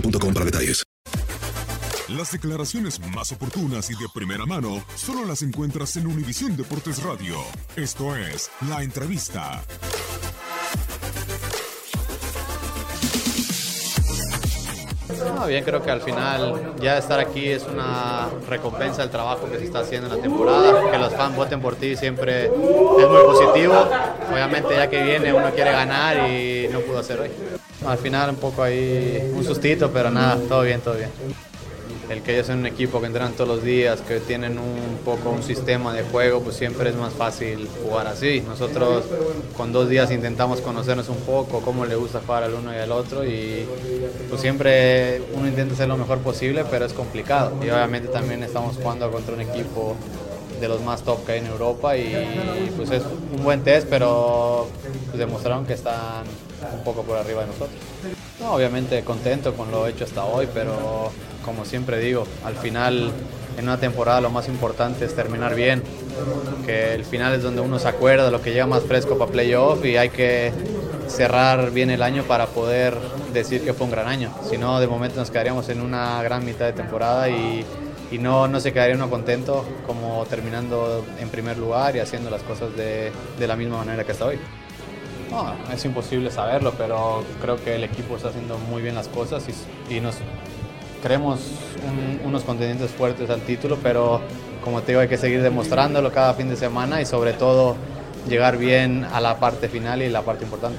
boostmobile.com para detalles. Las declaraciones más oportunas y de primera mano solo las encuentras en Univisión Deportes Radio. Esto es La Entrevista. No, bien, creo que al final ya estar aquí es una recompensa del trabajo que se está haciendo en la temporada. Que los fans voten por ti siempre es muy positivo. Obviamente ya que viene uno quiere ganar y no pudo hacer hoy. Al final un poco ahí un sustito, pero nada, todo bien, todo bien. El que ellos son un equipo que entrenan todos los días, que tienen un poco un sistema de juego, pues siempre es más fácil jugar así. Nosotros con dos días intentamos conocernos un poco, cómo le gusta jugar al uno y al otro y pues siempre uno intenta hacer lo mejor posible, pero es complicado. Y obviamente también estamos jugando contra un equipo de los más top que hay en Europa y pues es un buen test, pero pues, demostraron que están un poco por arriba de nosotros. No, obviamente contento con lo hecho hasta hoy, pero como siempre digo, al final en una temporada lo más importante es terminar bien, que el final es donde uno se acuerda, lo que llega más fresco para playoff y hay que cerrar bien el año para poder decir que fue un gran año. Si no, de momento nos quedaríamos en una gran mitad de temporada y, y no, no se quedaría uno contento como terminando en primer lugar y haciendo las cosas de, de la misma manera que hasta hoy. No, es imposible saberlo, pero creo que el equipo está haciendo muy bien las cosas y, nos creemos un- unos contendientes fuertes al título, pero como te digo, hay que seguir demostrándolo cada fin de semana y sobre todo llegar bien a la parte final y la parte importante.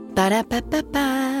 Ba-da-ba-ba-ba.